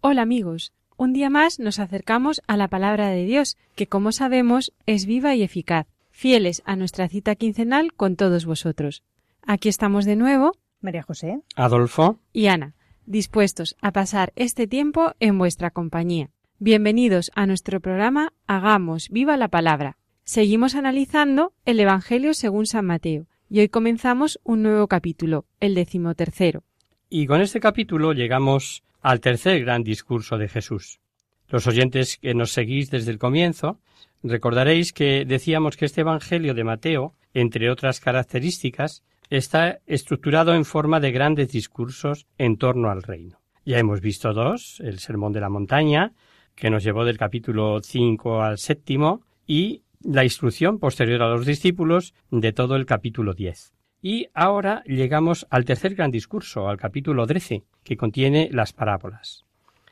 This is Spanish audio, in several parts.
Hola amigos, un día más nos acercamos a la palabra de Dios, que como sabemos es viva y eficaz, fieles a nuestra cita quincenal con todos vosotros. Aquí estamos de nuevo, María José. Adolfo, y Ana, dispuestos a pasar este tiempo en vuestra compañía. Bienvenidos a nuestro programa Hagamos viva la palabra. Seguimos analizando el Evangelio según San Mateo, y hoy comenzamos un nuevo capítulo, el decimotercero. y con este capítulo llegamos al tercer gran discurso de Jesús. Los oyentes que nos seguís desde el comienzo, recordaréis que decíamos que este Evangelio de Mateo, entre otras características, está estructurado en forma de grandes discursos en torno al reino. Ya hemos visto dos, el Sermón de la Montaña, que nos llevó del capítulo 5 al séptimo, y la instrucción posterior a los discípulos de todo el capítulo 10. Y ahora llegamos al tercer gran discurso, al capítulo 13, que contiene las parábolas.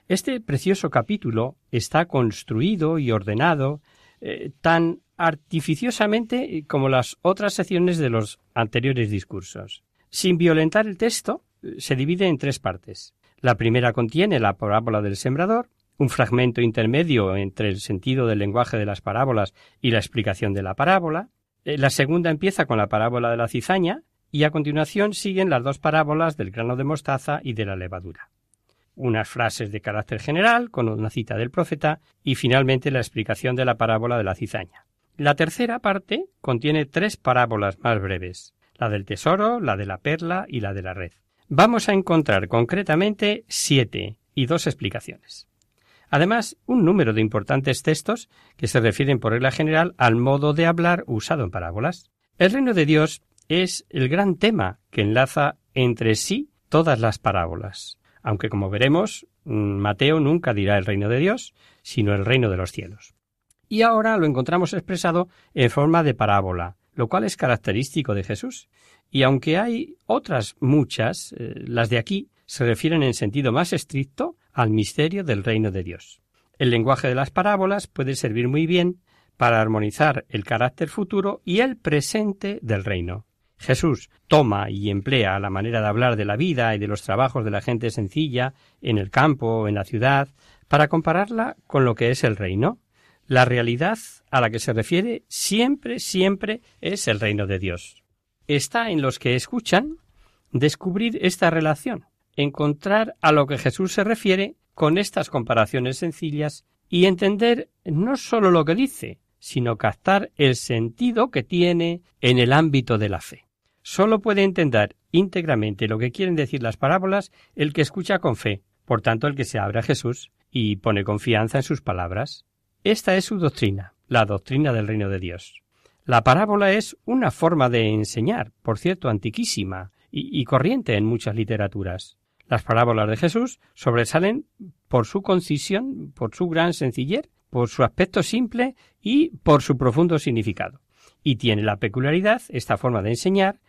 Este precioso capítulo está construido y ordenado eh, tan artificiosamente como las otras secciones de los anteriores discursos. Sin violentar el texto, eh, se divide en tres partes. La primera contiene la parábola del sembrador, un fragmento intermedio entre el sentido del lenguaje de las parábolas y la explicación de la parábola. Eh, La segunda empieza con la parábola de la cizaña y a continuación siguen las dos parábolas del grano de mostaza y de la levadura. Unas frases de carácter general con una cita del profeta y finalmente la explicación de la parábola de la cizaña. La tercera parte contiene tres parábolas más breves, la del tesoro, la de la perla y la de la red. Vamos a encontrar concretamente siete y dos explicaciones. Además, un número de importantes textos que se refieren por regla general al modo de hablar usado en parábolas. El reino de Dios es el gran tema que enlaza entre sí todas las parábolas, aunque como veremos, mm, Mateo nunca dirá el reino de Dios, sino el reino de los cielos. Y ahora lo encontramos expresado en forma de parábola, lo cual es característico de Jesús. Y aunque hay otras muchas, eh, las de aquí se refieren en sentido más estricto al misterio del reino de Dios. El lenguaje de las parábolas puede servir muy bien para armonizar el carácter futuro y el presente del reino. Jesús toma y emplea la manera de hablar de la vida y de los trabajos de la gente sencilla en el campo o en la ciudad para compararla con lo que es el reino. La realidad a la que se refiere siempre, siempre es el reino de Dios. Está en los que escuchan descubrir esta relación, encontrar a lo que Jesús se refiere con estas comparaciones sencillas y entender no sólo lo que dice, sino captar el sentido que tiene en el ámbito de la fe. Sólo puede entender íntegramente lo que quieren decir las parábolas el que escucha con fe, por tanto el que se abre a Jesús y pone confianza en sus palabras. Esta es su doctrina, la doctrina del reino de Dios. La parábola es una forma de enseñar, por cierto, antiquísima y, y corriente en muchas literaturas. Las parábolas de Jesús sobresalen por su concisión, por su gran sencillez, por su aspecto simple y por su profundo significado. Y tiene la peculiaridad, esta forma de enseñar,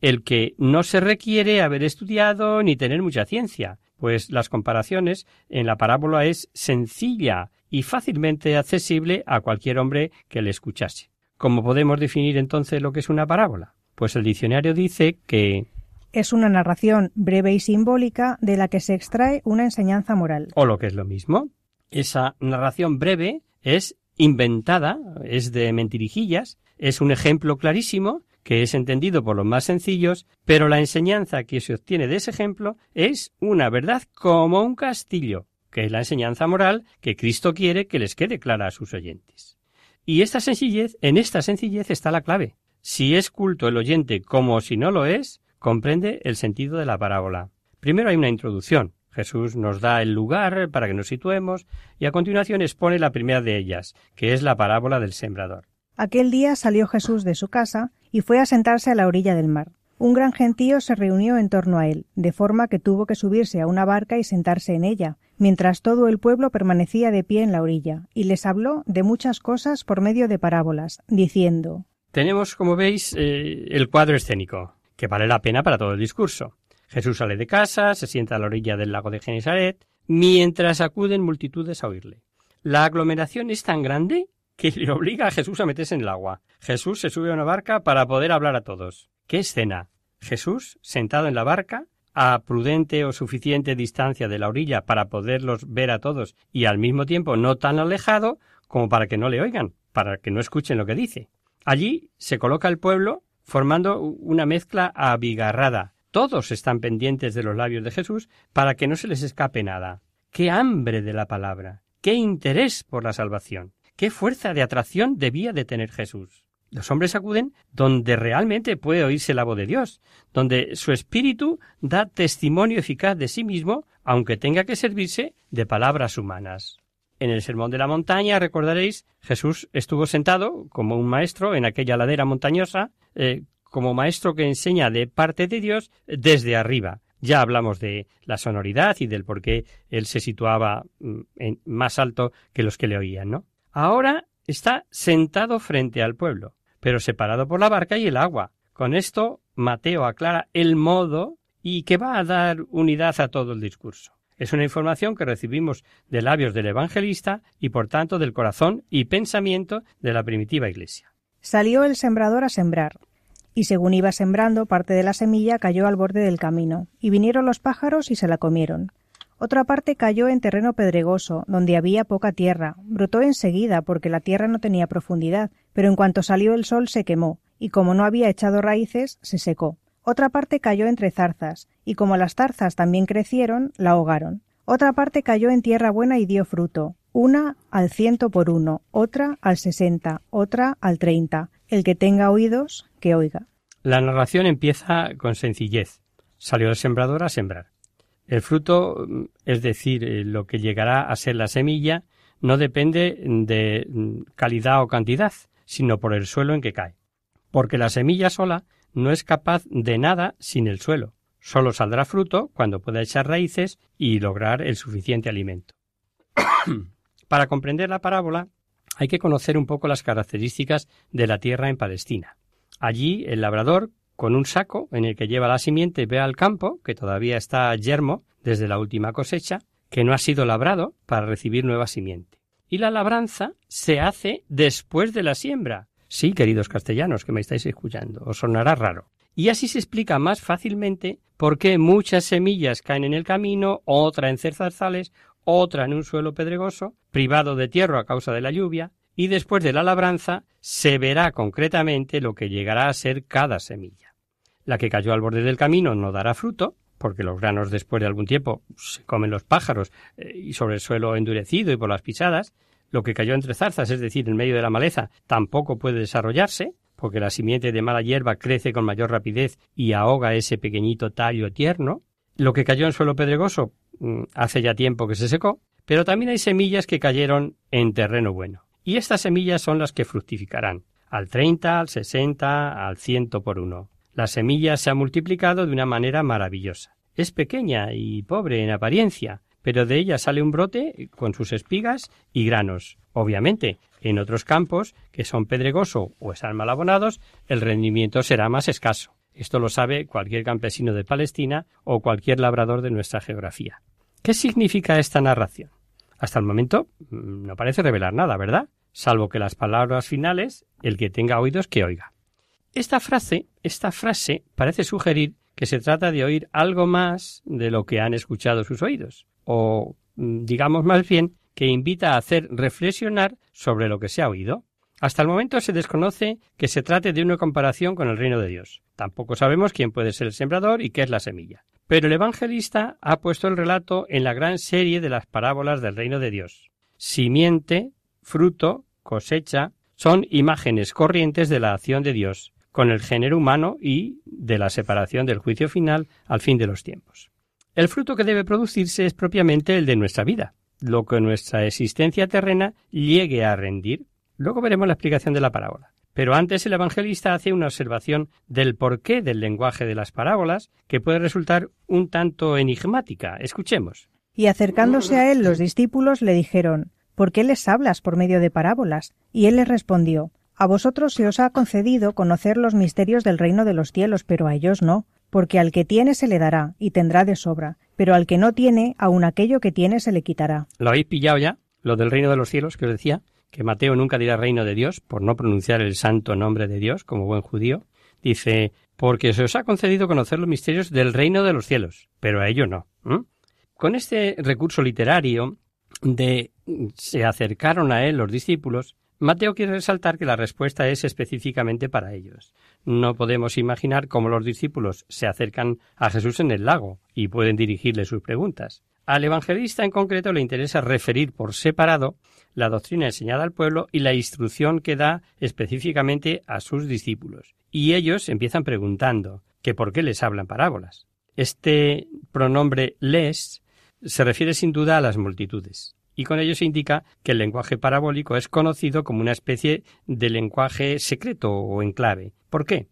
el que no se requiere haber estudiado ni tener mucha ciencia, pues las comparaciones en la parábola es sencilla y fácilmente accesible a cualquier hombre que le escuchase. ¿Cómo podemos definir entonces lo que es una parábola? Pues el diccionario dice que Es una narración breve y simbólica de la que se extrae una enseñanza moral. o lo que es lo mismo, esa narración breve es inventada, es de mentirijillas, es un ejemplo clarísimo que es entendido por los más sencillos, pero la enseñanza que se obtiene de ese ejemplo es una verdad como un castillo, que es la enseñanza moral que Cristo quiere que les quede clara a sus oyentes. Y esta sencillez, en esta sencillez está la clave. Si es culto el oyente como si no lo es, comprende el sentido de la parábola. Primero hay una introducción. Jesús nos da el lugar para que nos situemos y a continuación expone la primera de ellas, que es la parábola del sembrador. Aquel día salió Jesús de su casa y fue a sentarse a la orilla del mar. Un gran gentío se reunió en torno a él, de forma que tuvo que subirse a una barca y sentarse en ella, mientras todo el pueblo permanecía de pie en la orilla, y les habló de muchas cosas por medio de parábolas, diciendo Tenemos, como veis, eh, el cuadro escénico, que vale la pena para todo el discurso. Jesús sale de casa, se sienta a la orilla del lago de Genesaret, mientras acuden multitudes a oírle. La aglomeración es tan grande que le obliga a Jesús a meterse en el agua. Jesús se sube a una barca para poder hablar a todos. ¿Qué escena? Jesús, sentado en la barca, a prudente o suficiente distancia de la orilla para poderlos ver a todos y al mismo tiempo no tan alejado como para que no le oigan, para que no escuchen lo que dice. Allí se coloca el pueblo formando una mezcla abigarrada. Todos están pendientes de los labios de Jesús para que no se les escape nada. ¡Qué hambre de la palabra! ¡Qué interés por la salvación! ¡Qué fuerza de atracción debía de tener Jesús! Los hombres acuden donde realmente puede oírse la voz de Dios, donde su espíritu da testimonio eficaz de sí mismo, aunque tenga que servirse de palabras humanas. En el Sermón de la Montaña, recordaréis, Jesús estuvo sentado como un maestro en aquella ladera montañosa, eh, como maestro que enseña de parte de Dios desde arriba. Ya hablamos de la sonoridad y del por qué él se situaba mm, más alto que los que le oían, ¿no? Ahora está sentado frente al pueblo pero separado por la barca y el agua. Con esto, Mateo aclara el modo y que va a dar unidad a todo el discurso. Es una información que recibimos de labios del evangelista y por tanto del corazón y pensamiento de la primitiva iglesia. Salió el sembrador a sembrar, y según iba sembrando, parte de la semilla cayó al borde del camino, y vinieron los pájaros y se la comieron. Otra parte cayó en terreno pedregoso, donde había poca tierra. Brotó enseguida, porque la tierra no tenía profundidad, pero en cuanto salió el sol se quemó, y como no había echado raíces, se secó. Otra parte cayó entre zarzas, y como las zarzas también crecieron, la ahogaron. Otra parte cayó en tierra buena y dio fruto, una al ciento por uno, otra al sesenta, otra al treinta. El que tenga oídos, que oiga. La narración empieza con sencillez. Salió el sembrador a sembrar. El fruto, mm, es decir, eh, lo que llegará a ser la semilla, no depende de mm, calidad o cantidad, sino por el suelo en que cae. Porque la semilla sola no es capaz de nada sin el suelo. Solo saldrá fruto cuando pueda echar raíces y lograr el suficiente alimento. Para comprender la parábola hay que conocer un poco las características de la tierra en Palestina. Allí el labrador con un saco en el que lleva la simiente ve al campo, que todavía está yermo desde la última cosecha, que no ha sido labrado para recibir nueva simiente. Y la labranza se hace después de la siembra. Sí, queridos castellanos que me estáis escuchando, os sonará raro. Y así se explica más fácilmente por qué muchas semillas caen en el camino, otra en cerzarzales, otra en un suelo pedregoso, privado de tierra a causa de la lluvia, y después de la labranza se verá concretamente lo que llegará a ser cada semilla. La que cayó al borde del camino no dará fruto, porque los granos después de algún tiempo se comen los pájaros eh, y sobre el suelo endurecido y por las pisadas. Lo que cayó entre zarzas, es decir, en medio de la maleza, tampoco puede desarrollarse, porque la simiente de mala hierba crece con mayor rapidez y ahoga ese pequeñito tallo tierno. Lo que cayó en suelo pedregoso mm, hace ya tiempo que se secó, pero también hay semillas que cayeron en terreno bueno. Y estas semillas son las que fructificarán, al 30, al 60, al 100 por uno. La semilla se ha multiplicado de una manera maravillosa. Es pequeña y pobre en apariencia, pero de ella sale un brote con sus espigas y granos. Obviamente, en otros campos, que son pedregoso o están mal abonados, el rendimiento será más escaso. Esto lo sabe cualquier campesino de Palestina o cualquier labrador de nuestra geografía. ¿Qué significa esta narración? Hasta el momento mm, no parece revelar nada, ¿verdad? Salvo que las palabras finales, el que tenga oídos que oiga. Esta frase, esta frase parece sugerir que se trata de oír algo más de lo que han escuchado sus oídos, o mm, digamos más bien que invita a hacer reflexionar sobre lo que se ha oído. Hasta el momento se desconoce que se trate de una comparación con el reino de Dios. Tampoco sabemos quién puede ser el sembrador y qué es la semilla. Pero el evangelista ha puesto el relato en la gran serie de las parábolas del reino de Dios. Simiente, fruto, cosecha, son imágenes corrientes de la acción de Dios con el género humano y de la separación del juicio final al fin de los tiempos. El fruto que debe producirse es propiamente el de nuestra vida, lo que nuestra existencia terrena llegue a rendir. Luego veremos la explicación de la parábola. Pero antes el evangelista hace una observación del porqué del lenguaje de las parábolas que puede resultar un tanto enigmática. Escuchemos. Y acercándose a él los discípulos le dijeron ¿Por qué les hablas por medio de parábolas? Y él les respondió A vosotros se os ha concedido conocer los misterios del reino de los cielos, pero a ellos no, porque al que tiene se le dará, y tendrá de sobra, pero al que no tiene, aun aquello que tiene se le quitará. ¿Lo habéis pillado ya? Lo del reino de los cielos que os decía que Mateo nunca dirá reino de Dios por no pronunciar el santo nombre de Dios como buen judío, dice, porque se os ha concedido conocer los misterios del reino de los cielos, pero a ello no. Con este recurso literario de se acercaron a él los discípulos, Mateo quiere resaltar que la respuesta es específicamente para ellos. No podemos imaginar cómo los discípulos se acercan a Jesús en el lago y pueden dirigirle sus preguntas. Al evangelista en concreto le interesa referir por separado la doctrina enseñada al pueblo y la instrucción que da específicamente a sus discípulos. Y ellos empiezan preguntando que por qué les hablan parábolas. Este pronombre les se refiere sin duda a las multitudes, y con ello se indica que el lenguaje parabólico es conocido como una especie de lenguaje secreto o en clave. ¿Por qué?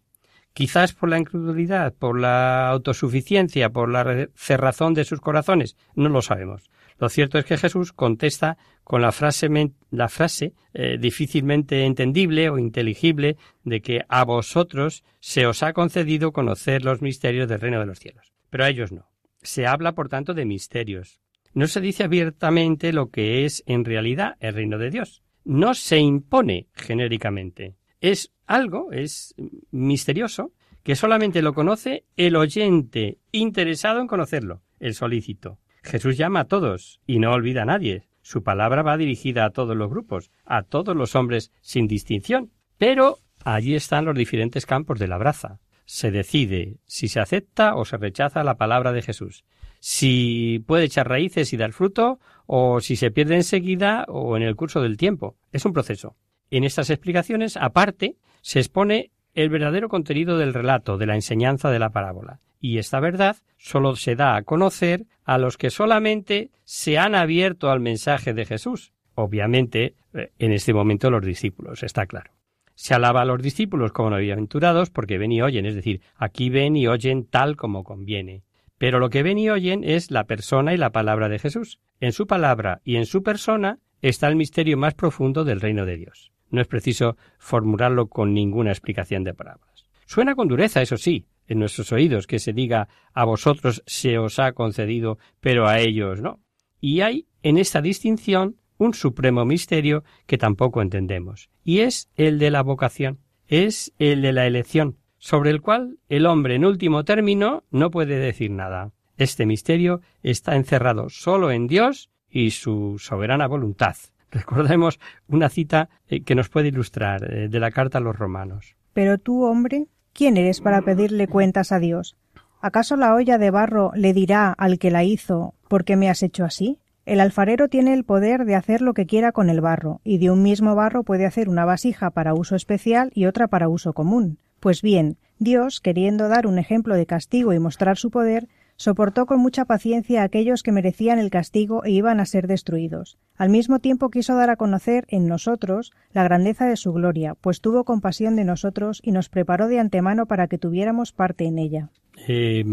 quizás por la incredulidad, por la autosuficiencia, por la cerrazón de sus corazones, no lo sabemos. Lo cierto es que Jesús contesta con la frase, la frase eh, difícilmente entendible o inteligible de que a vosotros se os ha concedido conocer los misterios del reino de los cielos, pero a ellos no. Se habla, por tanto, de misterios. No se dice abiertamente lo que es en realidad el reino de Dios. No se impone genéricamente es algo, es misterioso, que solamente lo conoce el oyente interesado en conocerlo, el solícito. Jesús llama a todos y no olvida a nadie. Su palabra va dirigida a todos los grupos, a todos los hombres sin distinción. Pero allí están los diferentes campos de la braza. Se decide si se acepta o se rechaza la palabra de Jesús, si puede echar raíces y dar fruto, o si se pierde enseguida o en el curso del tiempo. Es un proceso. En estas explicaciones, aparte, se expone el verdadero contenido del relato, de la enseñanza de la parábola. Y esta verdad sólo se da a conocer a los que solamente se han abierto al mensaje de Jesús. Obviamente, eh, en este momento los discípulos, está claro. Se alaba a los discípulos como bienaventurados porque ven y oyen, es decir, aquí ven y oyen tal como conviene. Pero lo que ven y oyen es la persona y la palabra de Jesús. En su palabra y en su persona está el misterio más profundo del reino de Dios. No es preciso formularlo con ninguna explicación de palabras. Suena con dureza, eso sí, en nuestros oídos que se diga a vosotros se os ha concedido, pero a ellos no. Y hay en esta distinción un supremo misterio que tampoco entendemos, y es el de la vocación, es el de la elección, sobre el cual el hombre en último término no puede decir nada. Este misterio está encerrado solo en Dios y su soberana voluntad. Recordemos una cita eh, que nos puede ilustrar eh, de la carta a los romanos. Pero tú, hombre, ¿quién eres para pedirle cuentas a Dios? ¿Acaso la olla de barro le dirá al que la hizo ¿por qué me has hecho así? El alfarero tiene el poder de hacer lo que quiera con el barro, y de un mismo barro puede hacer una vasija para uso especial y otra para uso común. Pues bien, Dios, queriendo dar un ejemplo de castigo y mostrar su poder, soportó con mucha paciencia a aquellos que merecían el castigo e iban a ser destruidos. Al mismo tiempo quiso dar a conocer en nosotros la grandeza de su gloria, pues tuvo compasión de nosotros y nos preparó de antemano para que tuviéramos parte en ella. Eh,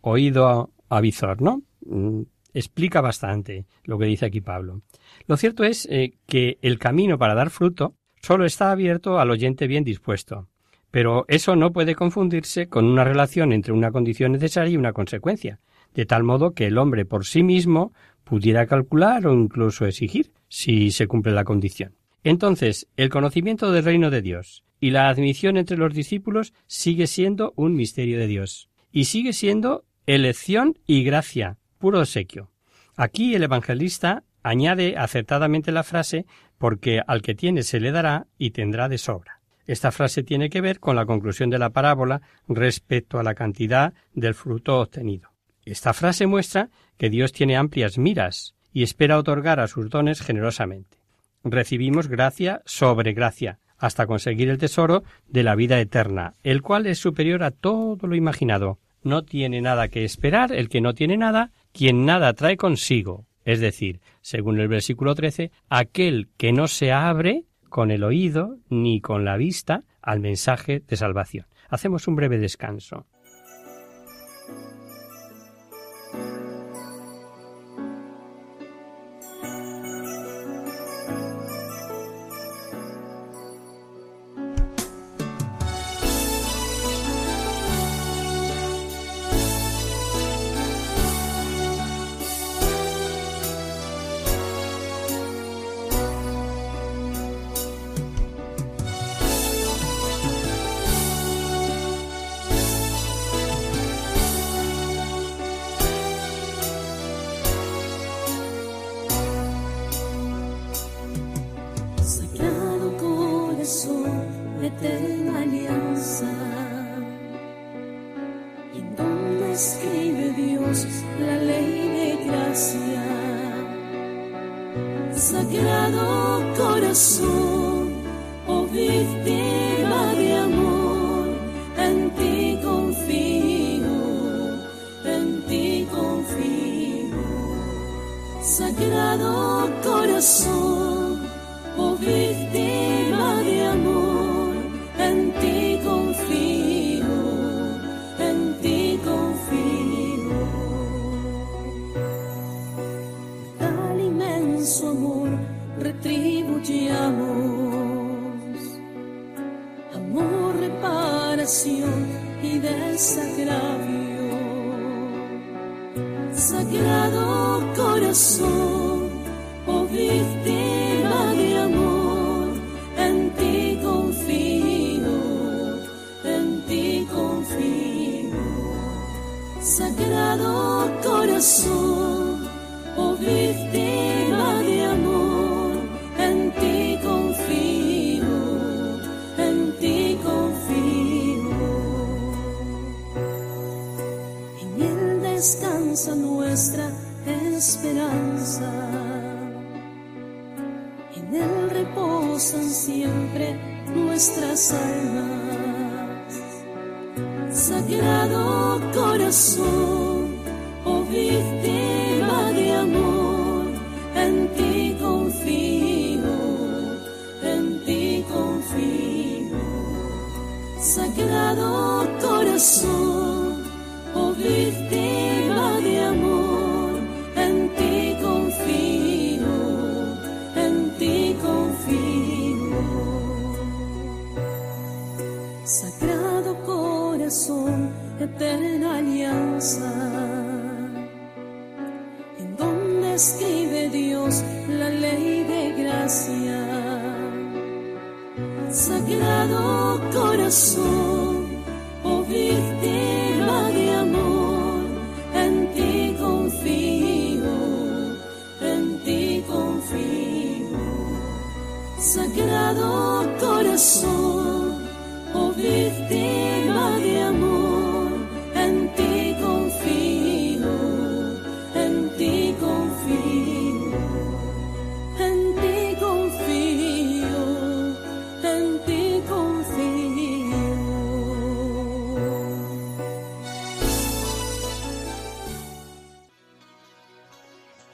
oído a Vizor, ¿no? Mm, explica bastante lo que dice aquí Pablo. Lo cierto es eh, que el camino para dar fruto solo está abierto al oyente bien dispuesto. Pero eso no puede confundirse con una relación entre una condición necesaria y una consecuencia, de tal modo que el hombre por sí mismo pudiera calcular o incluso exigir si se cumple la condición. Entonces, el conocimiento del reino de Dios y la admisión entre los discípulos sigue siendo un misterio de Dios, y sigue siendo elección y gracia, puro obsequio. Aquí el evangelista añade acertadamente la frase porque al que tiene se le dará y tendrá de sobra. Esta frase tiene que ver con la conclusión de la parábola respecto a la cantidad del fruto obtenido. Esta frase muestra que Dios tiene amplias miras y espera otorgar a sus dones generosamente. Recibimos gracia sobre gracia, hasta conseguir el tesoro de la vida eterna, el cual es superior a todo lo imaginado. No tiene nada que esperar el que no tiene nada, quien nada trae consigo, es decir, según el versículo 13, aquel que no se abre con el oído ni con la vista al mensaje de salvación. Hacemos un breve descanso. sagrado corazón, oh víctima de amor, en ti confío, en ti confío. En él descansa nuestra esperanza, en él reposan siempre nuestras almas. Sagrado corazón, oh víctima de amor, en ti confío, en ti confío, sagrado corazón. eterna alianza, en donde escribe Dios la ley de gracia. Sagrado corazón, oh víctima de amor, en ti confío, en ti confío. Sagrado corazón.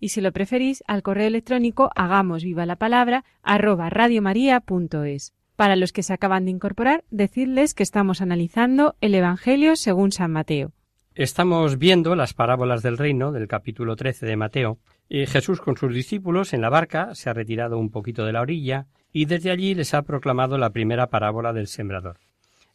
y si lo preferís al correo electrónico hagamos viva la palabra arroba radiomaria.es. Para los que se acaban de incorporar, decirles que estamos analizando el Evangelio según San Mateo. Estamos viendo las parábolas del reino del capítulo 13 de Mateo. Y Jesús con sus discípulos en la barca se ha retirado un poquito de la orilla y desde allí les ha proclamado la primera parábola del sembrador.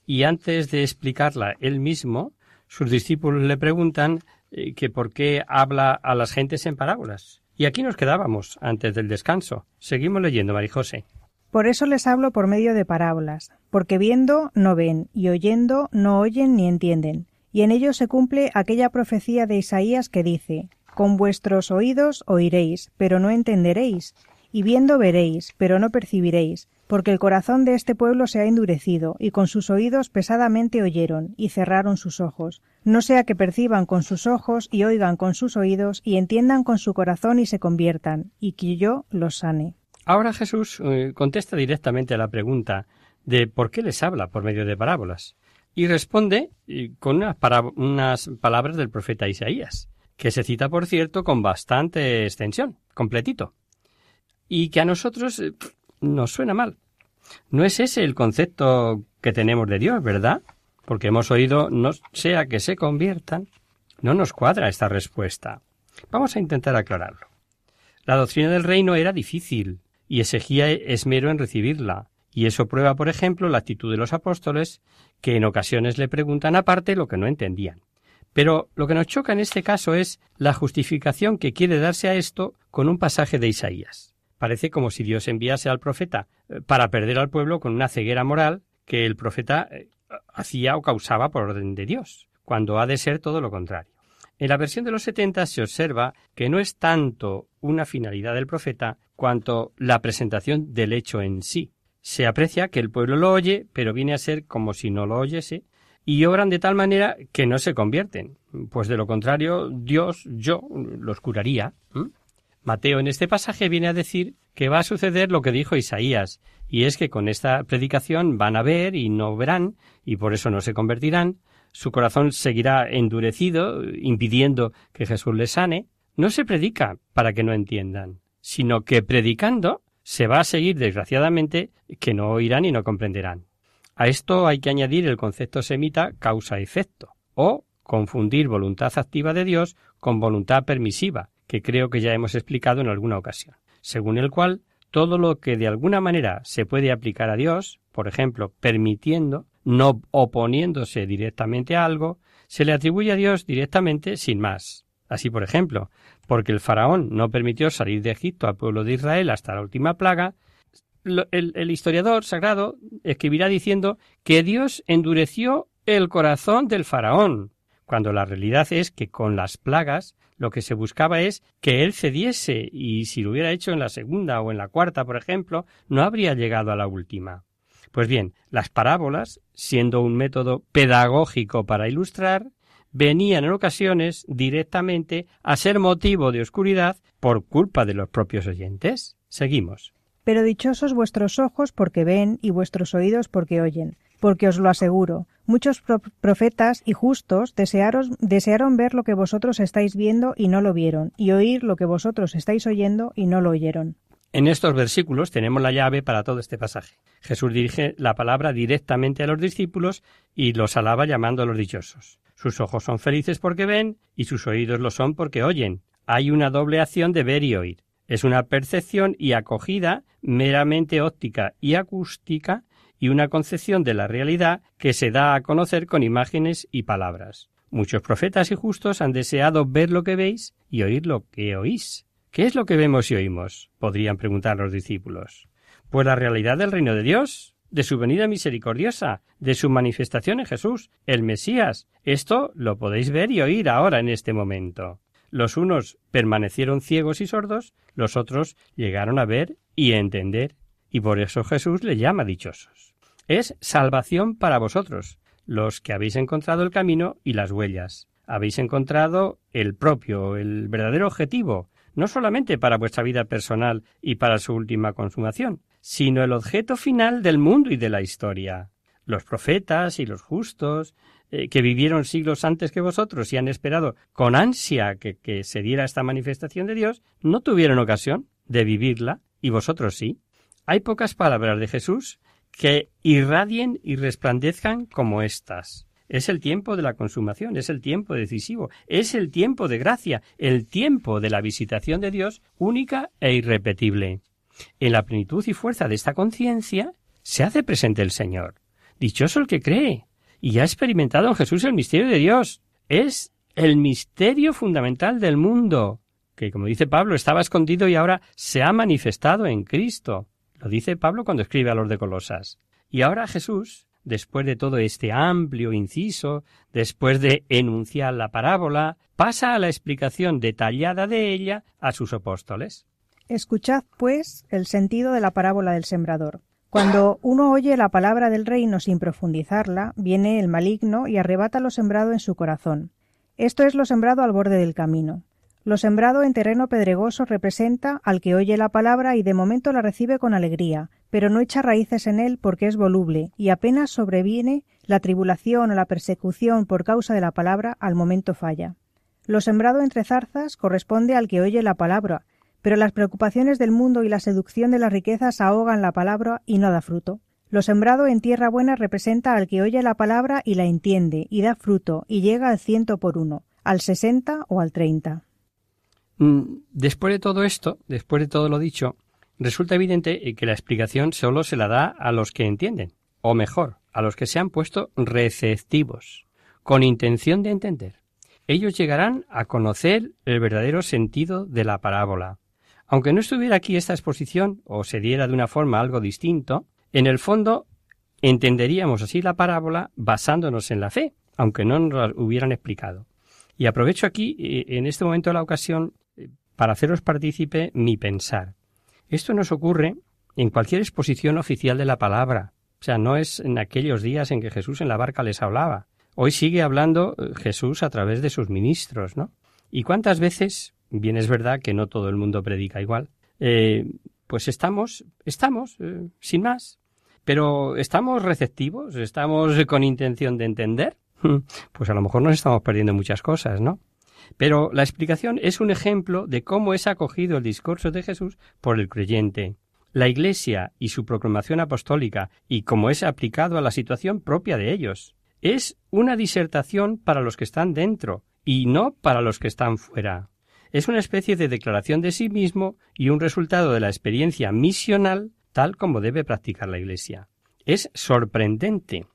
Y antes de explicarla él mismo, sus discípulos le preguntan eh, que por qué habla a las gentes en parábolas. Y aquí nos quedábamos antes del descanso. Seguimos leyendo, Marijose. Por eso les hablo por medio de parábolas, porque viendo no ven, y oyendo no oyen ni entienden. Y en ello se cumple aquella profecía de Isaías que dice Con vuestros oídos oiréis, pero no entenderéis, y viendo veréis, pero no percibiréis, porque el corazón de este pueblo se ha endurecido, y con sus oídos pesadamente oyeron, y cerraron sus ojos, no sea que perciban con sus ojos, y oigan con sus oídos, y entiendan con su corazón, y se conviertan, y que yo los sane. Ahora Jesús eh, contesta directamente a la pregunta de por qué les habla por medio de parábolas, y responde eh, con unas, unas palabras del profeta Isaías, que se cita, por cierto, con bastante extensión, completito y que a nosotros eh, nos suena mal. No es ese el concepto que tenemos de Dios, ¿verdad? Porque hemos oído no sea que se conviertan. No nos cuadra esta respuesta. Vamos a intentar aclararlo. La doctrina del reino era difícil y exigía esmero en recibirla, y eso prueba, por ejemplo, la actitud de los apóstoles, que en ocasiones le preguntan aparte lo que no entendían. Pero lo que nos choca en este caso es la justificación que quiere darse a esto con un pasaje de Isaías. Parece como si Dios enviase al profeta eh, para perder al pueblo con una ceguera moral que el profeta eh, hacía o causaba por orden de Dios, cuando ha de ser todo lo contrario. En la versión de los setenta se observa que no es tanto una finalidad del profeta cuanto la presentación del hecho en sí. Se aprecia que el pueblo lo oye, pero viene a ser como si no lo oyese, y obran de tal manera que no se convierten, pues de lo contrario Dios yo los curaría. Mateo en este pasaje viene a decir que va a suceder lo que dijo Isaías, y es que con esta predicación van a ver y no verán, y por eso no se convertirán, su corazón seguirá endurecido, impidiendo que Jesús les sane. No se predica para que no entiendan, sino que predicando se va a seguir desgraciadamente que no oirán y no comprenderán. A esto hay que añadir el concepto semita causa-efecto, o confundir voluntad activa de Dios con voluntad permisiva, que creo que ya hemos explicado en alguna ocasión, según el cual todo lo que de alguna manera se puede aplicar a Dios, por ejemplo, permitiendo, no oponiéndose directamente a algo, se le atribuye a Dios directamente sin más. Así, por ejemplo, porque el faraón no permitió salir de Egipto al pueblo de Israel hasta la última plaga, el, el historiador sagrado escribirá diciendo que Dios endureció el corazón del faraón, cuando la realidad es que con las plagas lo que se buscaba es que él cediese y si lo hubiera hecho en la segunda o en la cuarta, por ejemplo, no habría llegado a la última. Pues bien, las parábolas, siendo un método pedagógico para ilustrar, venían en ocasiones directamente a ser motivo de oscuridad por culpa de los propios oyentes. Seguimos. Pero dichosos vuestros ojos porque ven y vuestros oídos porque oyen, porque os lo aseguro, muchos profetas y justos desearon, ver lo que vosotros estáis viendo y no lo vieron, y oír lo que vosotros estáis oyendo y no lo oyeron. En estos versículos tenemos la llave para todo este pasaje. Jesús dirige la palabra directamente a los discípulos y los alaba llamando a los dichosos. Sus ojos son felices porque ven y sus oídos lo son porque oyen. Hay una doble acción de ver y oír. Es una percepción y acogida meramente óptica y acústica y una concepción de la realidad que se da a conocer con imágenes y palabras. Muchos profetas y justos han deseado ver lo que veis y oír lo que oís. ¿Qué es lo que vemos y oímos? podrían preguntar los discípulos. Pues la realidad del reino de Dios, de su venida misericordiosa, de su manifestación en Jesús, el Mesías. Esto lo podéis ver y oír ahora en este momento. Los unos permanecieron ciegos y sordos, los otros llegaron a ver y a entender, y por eso Jesús le llama dichosos es salvación para vosotros, los que habéis encontrado el camino y las huellas. Habéis encontrado el propio, el verdadero objetivo, no solamente para vuestra vida personal y para su última consumación, sino el objeto final del mundo y de la historia. Los profetas y los justos, eh, que vivieron siglos antes que vosotros y han esperado con ansia que, que se diera esta manifestación de Dios, no tuvieron ocasión de vivirla, y vosotros sí. Hay pocas palabras de Jesús que irradien y resplandezcan como éstas. Es el tiempo de la consumación, es el tiempo decisivo, es el tiempo de gracia, el tiempo de la visitación de Dios única e irrepetible. En la plenitud y fuerza de esta conciencia se hace presente el Señor. Dichoso el que cree y ha experimentado en Jesús el misterio de Dios. Es el misterio fundamental del mundo. que como dice Pablo, estaba escondido y ahora se ha manifestado en Cristo. Lo dice Pablo cuando escribe a los de Colosas. Y ahora Jesús, después de todo este amplio inciso, después de enunciar la parábola, pasa a la explicación detallada de ella a sus apóstoles. Escuchad, pues, el sentido de la parábola del sembrador. Cuando uno oye la palabra del reino sin profundizarla, viene el maligno y arrebata lo sembrado en su corazón. Esto es lo sembrado al borde del camino. Lo sembrado en terreno pedregoso representa al que oye la palabra y de momento la recibe con alegría, pero no echa raíces en él porque es voluble, y apenas sobreviene la tribulación o la persecución por causa de la palabra, al momento falla. Lo sembrado entre zarzas corresponde al que oye la palabra, pero las preocupaciones del mundo y la seducción de las riquezas ahogan la palabra y no da fruto. Lo sembrado en tierra buena representa al que oye la palabra y la entiende, y da fruto, y llega al ciento por uno, al sesenta o al treinta. Mm, después de todo esto, después de todo lo dicho, resulta evidente que la explicación solo se la da a los que entienden, o mejor, a los que se han puesto receptivos, con intención de entender. Ellos llegarán a conocer el verdadero sentido de la parábola. Aunque no estuviera aquí esta exposición, o se diera de una forma algo distinto, en el fondo entenderíamos así la parábola basándonos en la fe, aunque no nos la hubieran explicado. Y aprovecho aquí, eh, en este momento de la ocasión, para haceros partícipe mi pensar. Esto nos ocurre en cualquier exposición oficial de la palabra. O sea, no es en aquellos días en que Jesús en la barca les hablaba. Hoy sigue hablando eh, Jesús a través de sus ministros, ¿no? ¿Y cuántas veces, bien es verdad que no todo el mundo predica igual, eh, pues estamos, estamos, eh, sin más, pero estamos receptivos, estamos con intención de entender, pues a lo mejor nos estamos perdiendo muchas cosas, ¿no? Pero la explicación es un ejemplo de cómo es acogido el discurso de Jesús por el creyente. La Iglesia y su proclamación apostólica y cómo es aplicado a la situación propia de ellos. Es una disertación para los que están dentro y no para los que están fuera. Es una especie de declaración de sí mismo y un resultado de la experiencia misional tal como debe practicar la Iglesia. Es sorprendente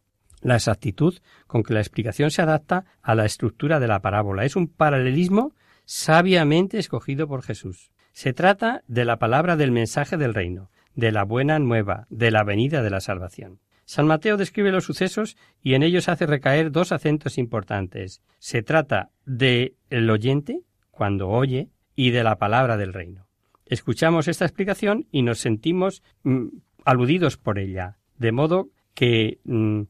la exactitud con que la explicación se adapta a la estructura de la parábola. Es un paralelismo sabiamente escogido por Jesús. Se trata de la palabra del mensaje del reino, de la buena nueva, de la venida de la salvación. San Mateo describe los sucesos y en ellos hace recaer dos acentos importantes. Se trata de el oyente, cuando oye, y de la palabra del reino. Escuchamos esta explicación y nos sentimos mm, aludidos por ella, de modo que mm,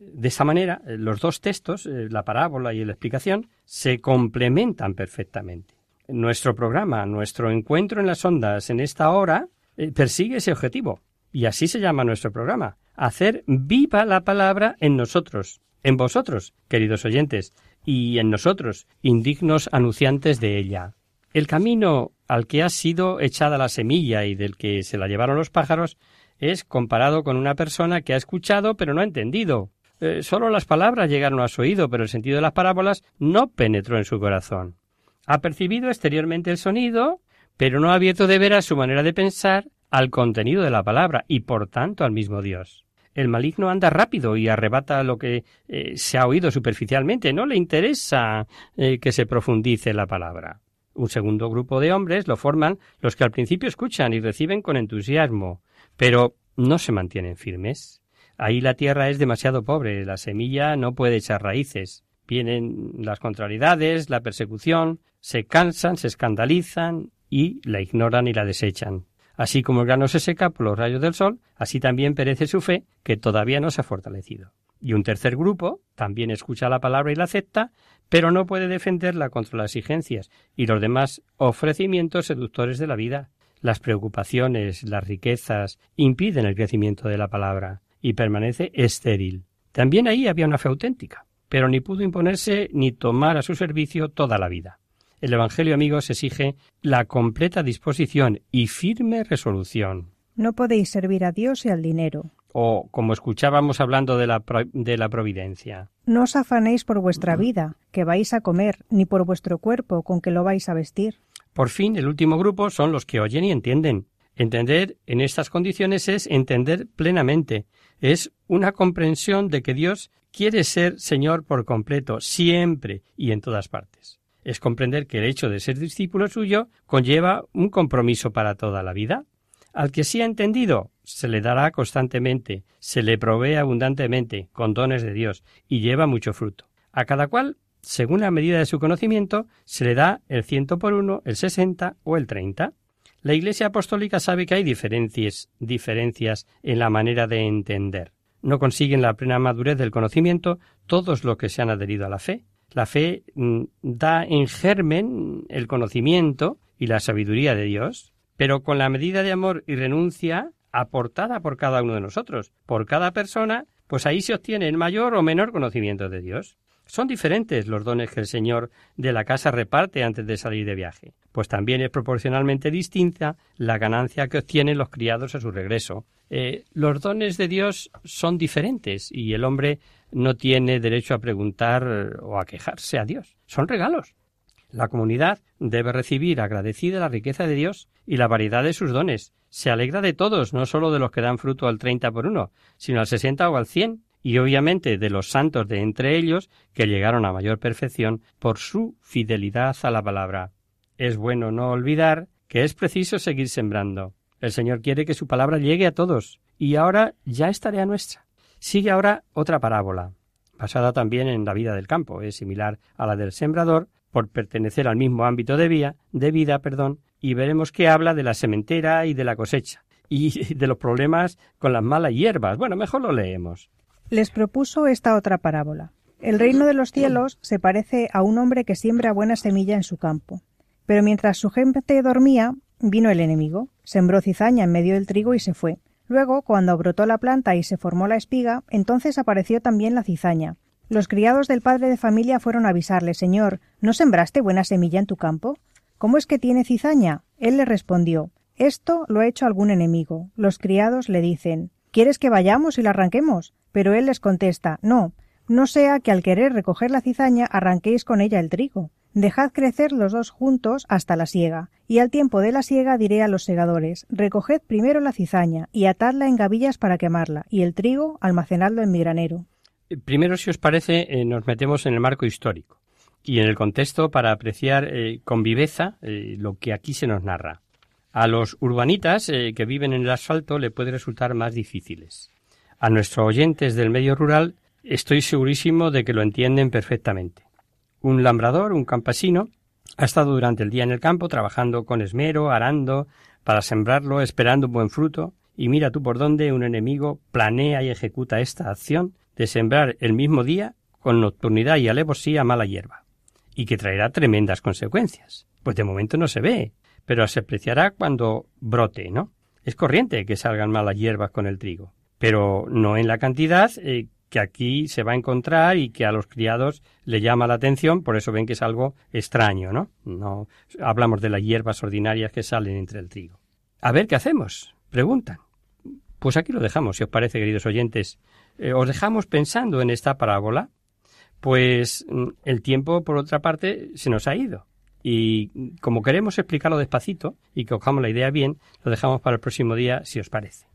de esa manera, eh, los dos textos, eh, la parábola y la explicación, se complementan perfectamente. Nuestro programa, nuestro encuentro en las ondas en esta hora, eh, persigue ese objetivo. Y así se llama nuestro programa. Hacer viva la palabra en nosotros, en vosotros, queridos oyentes, y en nosotros, indignos anunciantes de ella. El camino al que ha sido echada la semilla y del que se la llevaron los pájaros es comparado con una persona que ha escuchado pero no ha entendido, eh, solo las palabras llegaron a su oído, pero el sentido de las parábolas no penetró en su corazón. Ha percibido exteriormente el sonido, pero no ha abierto de ver a su manera de pensar al contenido de la palabra y por tanto al mismo Dios. El maligno anda rápido y arrebata lo que eh, se ha oído superficialmente. No le interesa eh, que se profundice la palabra. Un segundo grupo de hombres lo forman los que al principio escuchan y reciben con entusiasmo, pero no se mantienen firmes. Ahí la tierra es demasiado pobre, la semilla no puede echar raíces. Vienen las contrariedades, la persecución, se cansan, se escandalizan y la ignoran y la desechan. Así como el grano se seca por los rayos del sol, así también perece su fe, que todavía no se ha fortalecido. Y un tercer grupo también escucha la palabra y la acepta, pero no puede defenderla contra las exigencias y los demás ofrecimientos seductores de la vida. Las preocupaciones, las riquezas impiden el crecimiento de la palabra y permanece estéril. También ahí había una fe auténtica, pero ni pudo imponerse ni tomar a su servicio toda la vida. El Evangelio, amigos, exige la completa disposición y firme resolución. No podéis servir a Dios y al dinero. O, como escuchábamos hablando de la, de la providencia. No os afanéis por vuestra vida, que vais a comer, ni por vuestro cuerpo, con que lo vais a vestir. Por fin, el último grupo son los que oyen y entienden. Entender en estas condiciones es entender plenamente, es una comprensión de que Dios quiere ser Señor por completo, siempre y en todas partes. Es comprender que el hecho de ser discípulo suyo conlleva un compromiso para toda la vida. Al que sí ha entendido, se le dará constantemente, se le provee abundantemente, con dones de Dios, y lleva mucho fruto. A cada cual, según la medida de su conocimiento, se le da el ciento por uno, el sesenta o el treinta. La Iglesia Apostólica sabe que hay diferencias, diferencias en la manera de entender. No consiguen la plena madurez del conocimiento todos los que se han adherido a la fe. La fe mm, da en germen el conocimiento y la sabiduría de Dios, pero con la medida de amor y renuncia aportada por cada uno de nosotros, por cada persona, pues ahí se obtiene el mayor o menor conocimiento de Dios. Son diferentes los dones que el señor de la casa reparte antes de salir de viaje, pues también es proporcionalmente distinta la ganancia que obtienen los criados a su regreso. Eh, los dones de Dios son diferentes y el hombre no tiene derecho a preguntar o a quejarse a Dios. Son regalos. La comunidad debe recibir agradecida la riqueza de Dios y la variedad de sus dones. Se alegra de todos, no sólo de los que dan fruto al treinta por uno, sino al sesenta o al cien, y obviamente de los santos de entre ellos que llegaron a mayor perfección por su fidelidad a la palabra. Es bueno no olvidar que es preciso seguir sembrando. El Señor quiere que su palabra llegue a todos, y ahora ya es tarea nuestra. Sigue ahora otra parábola, basada también en la vida del campo, es similar a la del sembrador, por pertenecer al mismo ámbito de vida, de vida, perdón, y veremos que habla de la sementera y de la cosecha, y de los problemas con las malas hierbas. Bueno, mejor lo leemos les propuso esta otra parábola. El reino de los cielos se parece a un hombre que siembra buena semilla en su campo. Pero mientras su gente dormía, vino el enemigo, sembró cizaña en medio del trigo y se fue. Luego, cuando brotó la planta y se formó la espiga, entonces apareció también la cizaña. Los criados del padre de familia fueron a avisarle Señor, ¿no sembraste buena semilla en tu campo? ¿Cómo es que tiene cizaña? Él le respondió Esto lo ha hecho algún enemigo. Los criados le dicen ¿Quieres que vayamos y la arranquemos? Pero él les contesta No, no sea que al querer recoger la cizaña arranquéis con ella el trigo. Dejad crecer los dos juntos hasta la siega, y al tiempo de la siega diré a los segadores Recoged primero la cizaña, y atadla en gavillas para quemarla, y el trigo almacenadlo en mi granero. Eh, primero, si os parece, eh, nos metemos en el marco histórico y en el contexto para apreciar eh, con viveza lo que aquí se nos narra. A los urbanitas que viven en el asfalto le puede resultar más difíciles a nuestros oyentes del medio rural estoy segurísimo de que lo entienden perfectamente. Un lambrador, un campesino, ha estado durante el día en el campo trabajando con esmero, arando, para sembrarlo, esperando un buen fruto, y mira tú por dónde un enemigo planea y ejecuta esta acción de sembrar el mismo día con nocturnidad y alevosía mala hierba, y que traerá tremendas consecuencias. Pues de momento no se ve, pero se apreciará cuando brote, ¿no? Es corriente que salgan malas hierbas con el trigo pero no en la cantidad eh, que aquí se va a encontrar y que a los criados le llama la atención, por eso ven que es algo extraño, ¿no? No hablamos de las hierbas ordinarias que salen entre el trigo. A ver qué hacemos, preguntan. Pues aquí lo dejamos, si os parece, queridos oyentes. Eh, os dejamos pensando en esta parábola, pues mm, el tiempo, por otra parte, se nos ha ido. Y como queremos explicarlo despacito y que cojamos la idea bien, lo dejamos para el próximo día, si os parece.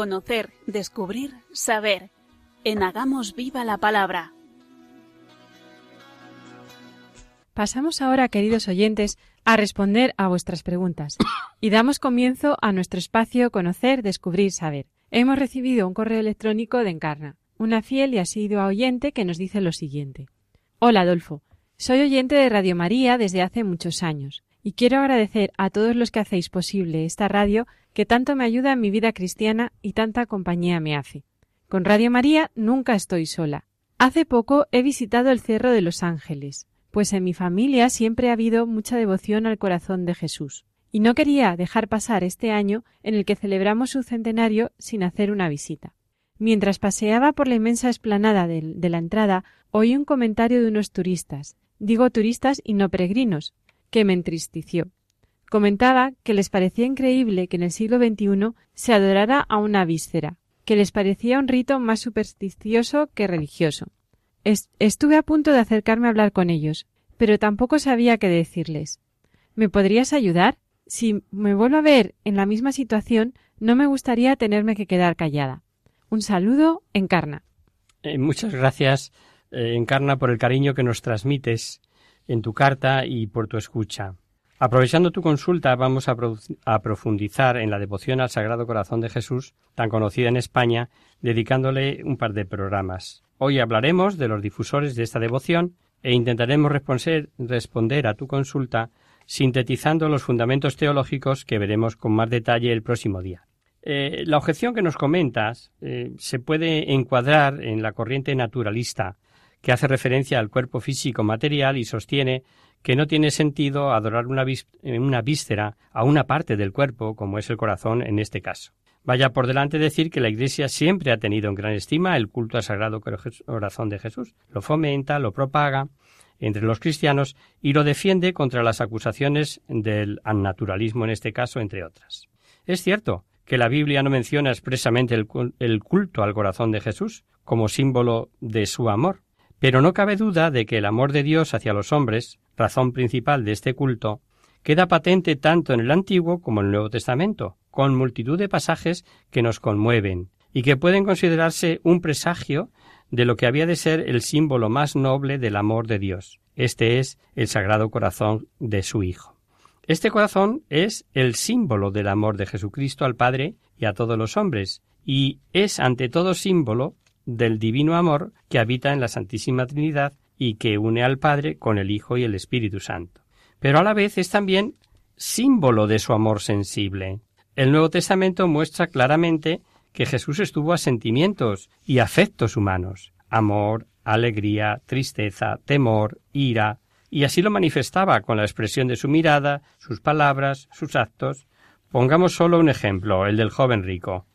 Conocer, descubrir, saber. En Hagamos viva la palabra. Pasamos ahora, queridos oyentes, a responder a vuestras preguntas y damos comienzo a nuestro espacio Conocer, Descubrir, Saber. Hemos recibido un correo electrónico de Encarna, una fiel y asidua oyente que nos dice lo siguiente. Hola, Adolfo. Soy oyente de Radio María desde hace muchos años y quiero agradecer a todos los que hacéis posible esta radio que tanto me ayuda en mi vida cristiana y tanta compañía me hace. Con Radio María nunca estoy sola. Hace poco he visitado el Cerro de los Ángeles, pues en mi familia siempre ha habido mucha devoción al corazón de Jesús, y no quería dejar pasar este año en el que celebramos su centenario sin hacer una visita. Mientras paseaba por la inmensa esplanada de, de la entrada, oí un comentario de unos turistas, digo turistas y no peregrinos, que me entristeció. Comentaba que les parecía increíble que en el siglo XXI se adorara a una víscera, que les parecía un rito más supersticioso que religioso estuve a punto de acercarme a hablar con ellos, pero tampoco sabía qué decirles. ¿Me podrías ayudar? Si me vuelvo a ver en la misma situación, no me gustaría tenerme que quedar callada. Un saludo, Encarna. Eh, muchas gracias, eh, Encarna, por el cariño que nos transmites en tu carta y por tu escucha. Aprovechando tu consulta, vamos a, profundizar en la devoción al Sagrado Corazón de Jesús, tan conocida en España, dedicándole un par de programas. Hoy hablaremos de los difusores de esta devoción e intentaremos responder a tu consulta sintetizando los fundamentos teológicos que veremos con más detalle el próximo día. Eh, la objeción que nos comentas eh, se puede encuadrar en la corriente naturalista, que hace referencia al cuerpo físico material y sostiene que no tiene sentido adorar una, una víscera a una parte del cuerpo, como es el corazón en este caso. Vaya por delante decir que la Iglesia siempre ha tenido en gran estima el culto al Sagrado Corazón de Jesús. Lo fomenta, lo propaga entre los cristianos y lo defiende contra las acusaciones del annaturalismo en este caso, entre otras. Es cierto que la Biblia no menciona expresamente el culto al corazón de Jesús como símbolo de su amor, pero no cabe duda de que el amor de Dios hacia los hombres, razón principal de este culto, queda patente tanto en el Antiguo como en el Nuevo Testamento, con multitud de pasajes que nos conmueven y que pueden considerarse un presagio de lo que había de ser el símbolo más noble del amor de Dios. Este es el Sagrado Corazón de su Hijo. Este corazón es el símbolo del amor de Jesucristo al Padre y a todos los hombres, y es ante todo símbolo del divino amor que habita en la Santísima Trinidad y que une al Padre con el Hijo y el Espíritu Santo. Pero a la vez es también símbolo de su amor sensible. El Nuevo Testamento muestra claramente que Jesús estuvo a sentimientos y afectos humanos, amor, alegría, tristeza, temor, ira, y así lo manifestaba con la expresión de su mirada, sus palabras, sus actos. Pongamos solo un ejemplo, el del joven rico.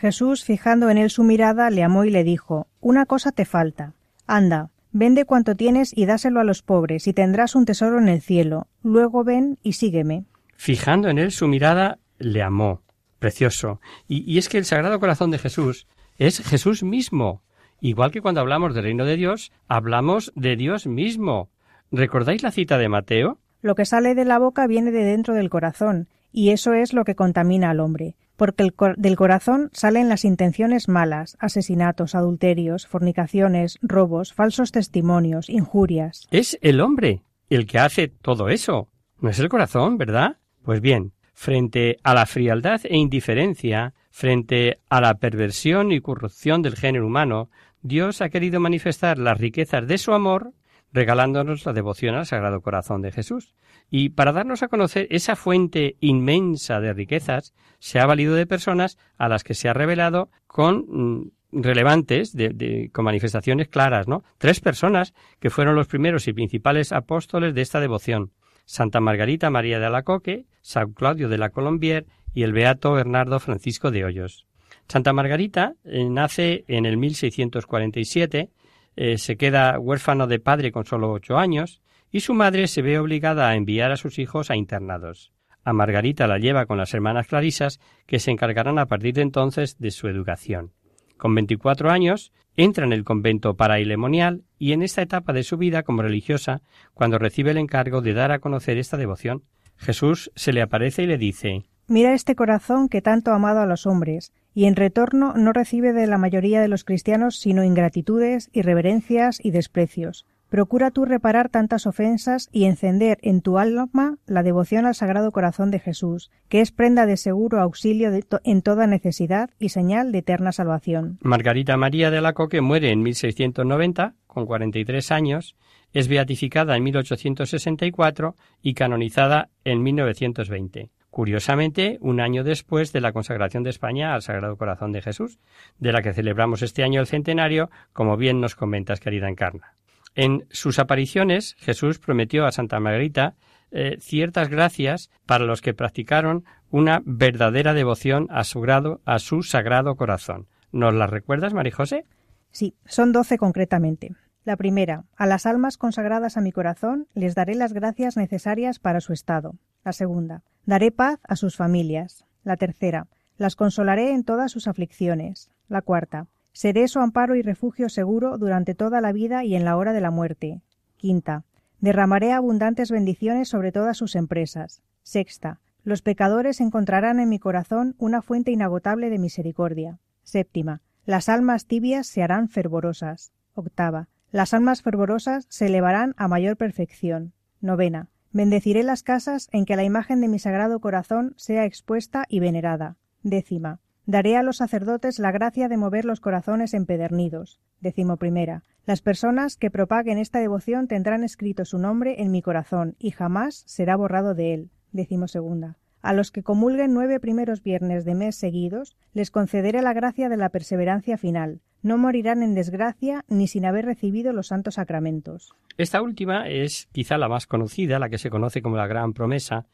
Jesús, fijando en él su mirada, le amó y le dijo Una cosa te falta. Anda, vende cuanto tienes y dáselo a los pobres, y tendrás un tesoro en el cielo. Luego ven y sígueme. Fijando en él su mirada, le amó. Precioso. Y, y es que el Sagrado Corazón de Jesús es Jesús mismo. Igual que cuando hablamos del reino de Dios, hablamos de Dios mismo. ¿Recordáis la cita de Mateo? Lo que sale de la boca viene de dentro del corazón, y eso es lo que contamina al hombre porque del corazón salen las intenciones malas, asesinatos, adulterios, fornicaciones, robos, falsos testimonios, injurias. Es el hombre el que hace todo eso. No es el corazón, ¿verdad? Pues bien, frente a la frialdad e indiferencia, frente a la perversión y corrupción del género humano, Dios ha querido manifestar las riquezas de su amor regalándonos la devoción al Sagrado Corazón de Jesús. Y para darnos a conocer esa fuente inmensa de riquezas, se ha valido de personas a las que se ha revelado con mm, relevantes, de, con manifestaciones claras, ¿no? Tres personas que fueron los primeros y principales apóstoles de esta devoción. Santa Margarita María de Alacoque, San Claudio de la Colombier y el beato Bernardo Francisco de Hoyos. Santa Margarita eh, nace en el 1647 eh, se queda huérfano de padre con solo ocho años y su madre se ve obligada a enviar a sus hijos a internados. A Margarita la lleva con las hermanas Clarisas, que se encargarán a partir de entonces de su educación. Con veinticuatro años entra en el convento parailemonial y en esta etapa de su vida como religiosa, cuando recibe el encargo de dar a conocer esta devoción, Jesús se le aparece y le dice Mira este corazón que tanto ha amado a los hombres, y en retorno no recibe de la mayoría de los cristianos sino ingratitudes, irreverencias y desprecios. Procura tú reparar tantas ofensas y encender en tu alma la devoción al Sagrado Corazón de Jesús, que es prenda de seguro auxilio en toda necesidad y señal de eterna salvación. Margarita María de Alacoque muere en 1690, con 43 años, es beatificada en 1864 y canonizada en 1920 curiosamente un año después de la consagración de España al Sagrado Corazón de Jesús, de la que celebramos este año el centenario, como bien nos comentas, querida Encarna. En sus apariciones, Jesús prometió a Santa Margarita eh, ciertas gracias para los que practicaron una verdadera devoción a su, grado, a su sagrado corazón. ¿Nos las recuerdas, María José? Sí, son doce concretamente. La primera, a las almas consagradas a mi corazón les daré las gracias necesarias para su estado. La segunda, daré paz a sus familias. La tercera, las consolaré en todas sus aflicciones. La cuarta, Seré su amparo y refugio seguro durante toda la vida y en la hora de la muerte. Quinta. Derramaré abundantes bendiciones sobre todas sus empresas. Sexta. Los pecadores encontrarán en mi corazón una fuente inagotable de misericordia. Séptima. Las almas tibias se harán fervorosas. Octava. Las almas fervorosas se elevarán a mayor perfección. Novena. Bendeciré las casas en que la imagen de mi sagrado corazón sea expuesta y venerada. Décima. Daré a los sacerdotes la gracia de mover los corazones empedernidos. Décimo primera. Las personas que propaguen esta devoción tendrán escrito su nombre en mi corazón y jamás será borrado de él. Décimo segunda. A los que comulguen nueve primeros viernes de mes seguidos, les concederé la gracia de la perseverancia final. No morirán en desgracia ni sin haber recibido los santos sacramentos. Esta última es quizá la más conocida, la que se conoce como la gran promesa,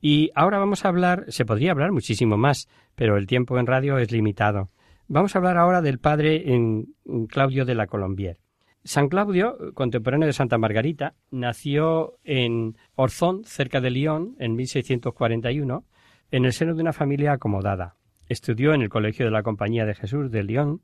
y ahora vamos a hablar, se podría hablar muchísimo más, pero el tiempo en radio es limitado. Vamos a hablar ahora del padre en, Claudio de la Colombier. San Claudio, contemporáneo de Santa Margarita, nació en Orzón, cerca de Lyon, en 1641, en el seno de una familia acomodada. Estudió en el Colegio de la Compañía de Jesús de Lyon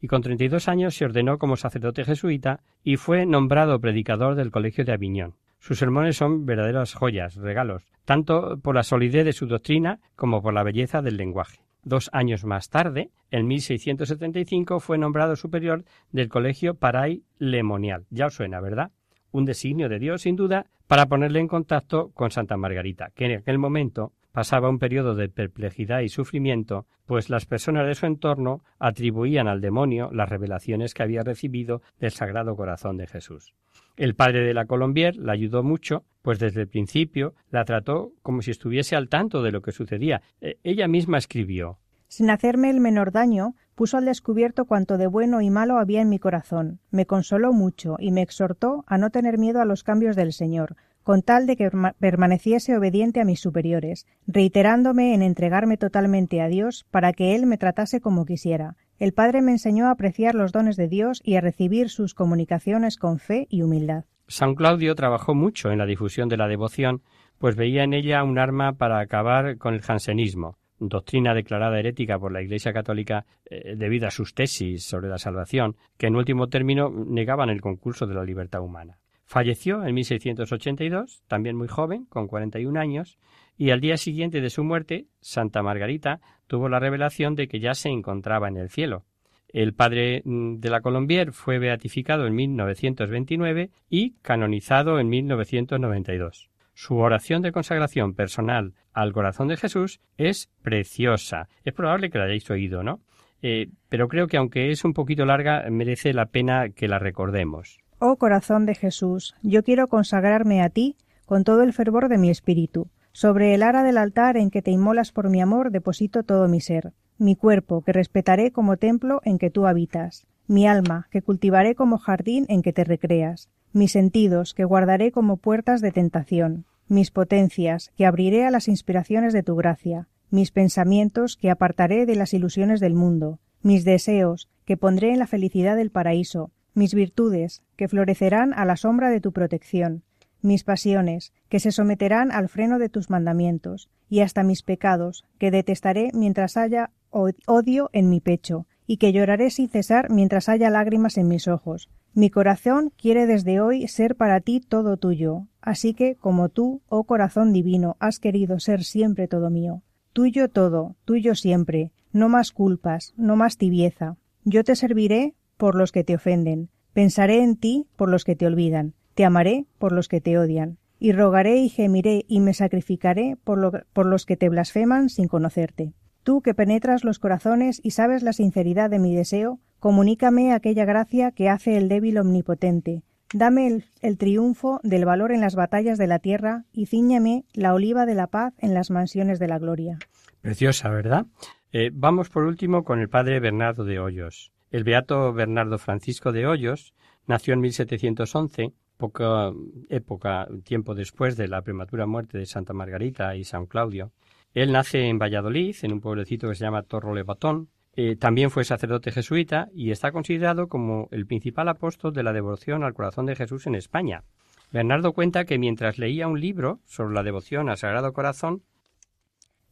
y con 32 años se ordenó como sacerdote jesuita y fue nombrado predicador del Colegio de Aviñón. Sus sermones son verdaderas joyas, regalos, tanto por la solidez de su doctrina como por la belleza del lenguaje. Dos años más tarde, en 1675, fue nombrado superior del Colegio Paray Lemonial. Ya os suena, ¿verdad? Un designio de Dios, sin duda, para ponerle en contacto con Santa Margarita, que en aquel momento pasaba un periodo de perplejidad y sufrimiento, pues las personas de su entorno atribuían al demonio las revelaciones que había recibido del Sagrado Corazón de Jesús. El padre de la Colombier la ayudó mucho, pues desde el principio la trató como si estuviese al tanto de lo que sucedía. E, ella misma escribió. Sin hacerme el menor daño, puso al descubierto cuanto de bueno y malo había en mi corazón, me consoló mucho y me exhortó a no tener miedo a los cambios del Señor, con tal de que permaneciese obediente a mis superiores, reiterándome en entregarme totalmente a Dios para que Él me tratase como quisiera, el Padre me enseñó a apreciar los dones de Dios y a recibir sus comunicaciones con fe y humildad. San Claudio trabajó mucho en la difusión de la devoción, pues veía en ella un arma para acabar con el jansenismo, doctrina declarada herética por la Iglesia Católica eh, debido a sus tesis sobre la salvación, que en último término negaban el concurso de la libertad humana. Falleció en 1682, también muy joven, con 41 años, y al día siguiente de su muerte, Santa Margarita tuvo la revelación de que ya se encontraba en el cielo. El padre mm, de la Colombier fue beatificado en 1929 y canonizado en 1992. Su oración de consagración personal al corazón de Jesús es preciosa. Es probable que la hayáis oído, ¿no? Eh, pero creo que aunque es un poquito larga, merece la pena que la recordemos. Oh corazón de Jesús, yo quiero consagrarme a ti con todo el fervor de mi espíritu sobre el ara del altar en que te inmolas por mi amor deposito todo mi ser, mi cuerpo, que respetaré como templo en que tú habitas, mi alma, que cultivaré como jardín en que te recreas, mis sentidos, que guardaré como puertas de tentación, mis potencias, que abriré a las inspiraciones de tu gracia, mis pensamientos, que apartaré de las ilusiones del mundo, mis deseos, que pondré en la felicidad del paraíso, mis virtudes, que florecerán a la sombra de tu protección, mis pasiones, que se someterán al freno de tus mandamientos, y hasta mis pecados, que detestaré mientras haya odio en mi pecho, y que lloraré sin cesar mientras haya lágrimas en mis ojos. Mi corazón quiere desde hoy ser para ti todo tuyo, así que, como tú, oh corazón divino, has querido ser siempre todo mío. Tuyo todo, tuyo siempre, no más culpas, no más tibieza. Yo te serviré por los que te ofenden, Pensaré en ti por los que te olvidan, te amaré por los que te odian, y rogaré y gemiré y me sacrificaré por, los que te blasfeman sin conocerte. Tú que penetras los corazones y sabes la sinceridad de mi deseo, comunícame aquella gracia que hace el débil omnipotente. Dame el, triunfo del valor en las batallas de la tierra y ciñame la oliva de la paz en las mansiones de la gloria. Preciosa, ¿verdad? Eh, vamos por último con el padre Bernardo de Hoyos. El beato Bernardo Francisco de Hoyos nació en 1711, poca época, tiempo después de la prematura muerte de Santa Margarita y San Claudio. Él nace en Valladolid, en un pueblecito que se llama Torro Levatón. Eh, también fue sacerdote jesuita y está considerado como el principal apóstol de la devoción al corazón de Jesús en España. Bernardo cuenta que mientras leía un libro sobre la devoción al Sagrado Corazón,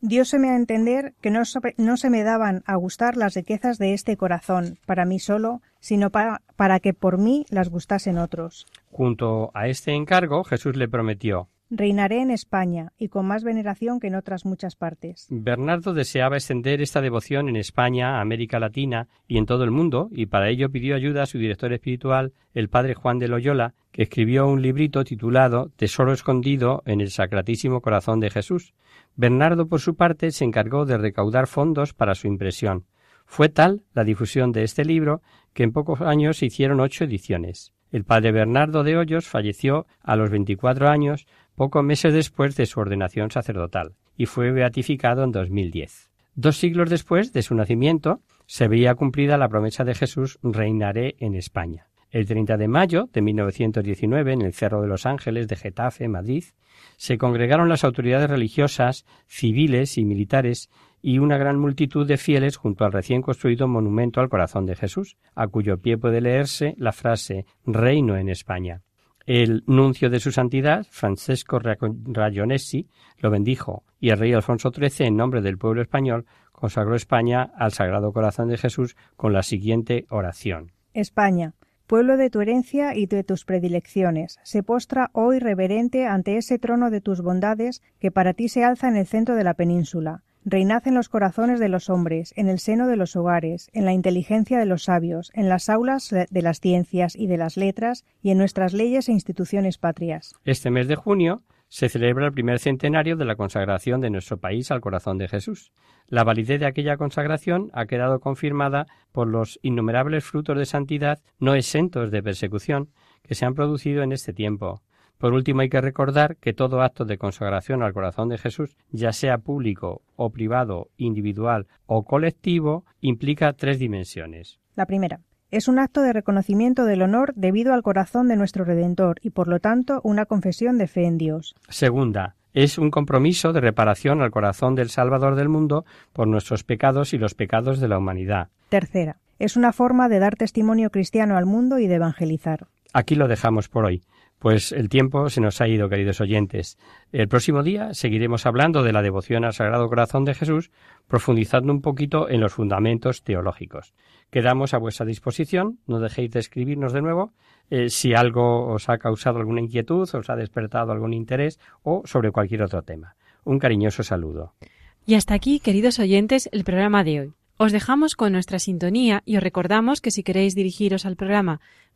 Dioseme a entender que no, no, se me daban a gustar las riquezas de este corazón, para mí solo, sino para, para que por mí las gustasen otros. Junto a este encargo, Jesús le prometió Reinaré en España y con más veneración que en otras muchas partes. Bernardo deseaba extender esta devoción en España, América Latina y en todo el mundo, y para ello pidió ayuda a su director espiritual, el padre Juan de Loyola, que escribió un librito titulado Tesoro escondido en el Sacratísimo Corazón de Jesús. Bernardo, por su parte, se encargó de recaudar fondos para su impresión. Fue tal la difusión de este libro que en pocos años se hicieron ocho ediciones. El padre Bernardo de Hoyos falleció a los veinticuatro años pocos meses después de su ordenación sacerdotal, y fue beatificado en 2010. Dos siglos después de su nacimiento, se veía cumplida la promesa de Jesús reinaré en España. El 30 de mayo de 1919, en el Cerro de los Ángeles de Getafe, Madrid, se congregaron las autoridades religiosas, civiles y militares y una gran multitud de fieles junto al recién construido monumento al corazón de Jesús, a cuyo pie puede leerse la frase Reino en España. El nuncio de su santidad, Francesco Rayonesi, lo bendijo y el rey Alfonso XIII, en nombre del pueblo español, consagró España al Sagrado Corazón de Jesús con la siguiente oración. España, pueblo de tu herencia y de tus predilecciones, se postra hoy reverente ante ese trono de tus bondades que para ti se alza en el centro de la península. Reinad en los corazones de los hombres, en el seno de los hogares, en la inteligencia de los sabios, en las aulas de las ciencias y de las letras, y en nuestras leyes e instituciones patrias. Este mes de junio se celebra el primer centenario de la consagración de nuestro país al corazón de Jesús. La validez de aquella consagración ha quedado confirmada por los innumerables frutos de santidad no exentos de persecución que se han producido en este tiempo. Por último, hay que recordar que todo acto de consagración al corazón de Jesús, ya sea público o privado, individual o colectivo, implica tres dimensiones. La primera, es un acto de reconocimiento del honor debido al corazón de nuestro Redentor y, por lo tanto, una confesión de fe en Dios. Segunda, es un compromiso de reparación al corazón del Salvador del mundo por nuestros pecados y los pecados de la humanidad. Tercera, es una forma de dar testimonio cristiano al mundo y de evangelizar. Aquí lo dejamos por hoy. Pues el tiempo se nos ha ido, queridos oyentes. El próximo día seguiremos hablando de la devoción al Sagrado Corazón de Jesús, profundizando un poquito en los fundamentos teológicos. Quedamos a vuestra disposición, no dejéis de escribirnos de nuevo eh, si algo os ha causado alguna inquietud, os ha despertado algún interés o sobre cualquier otro tema. Un cariñoso saludo. Y hasta aquí, queridos oyentes, el programa de hoy. Os dejamos con nuestra sintonía y os recordamos que si queréis dirigiros al programa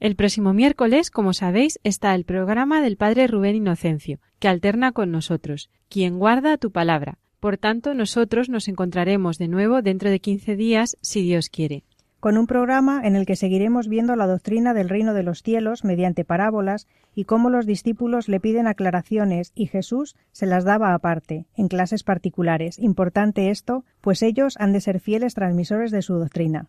El próximo miércoles, como sabéis, está el programa del Padre Rubén Inocencio, que alterna con nosotros, quien guarda tu palabra. Por tanto, nosotros nos encontraremos de nuevo dentro de quince días, si Dios quiere. Con un programa en el que seguiremos viendo la doctrina del reino de los cielos mediante parábolas y cómo los discípulos le piden aclaraciones y Jesús se las daba aparte, en clases particulares. Importante esto, pues ellos han de ser fieles transmisores de su doctrina.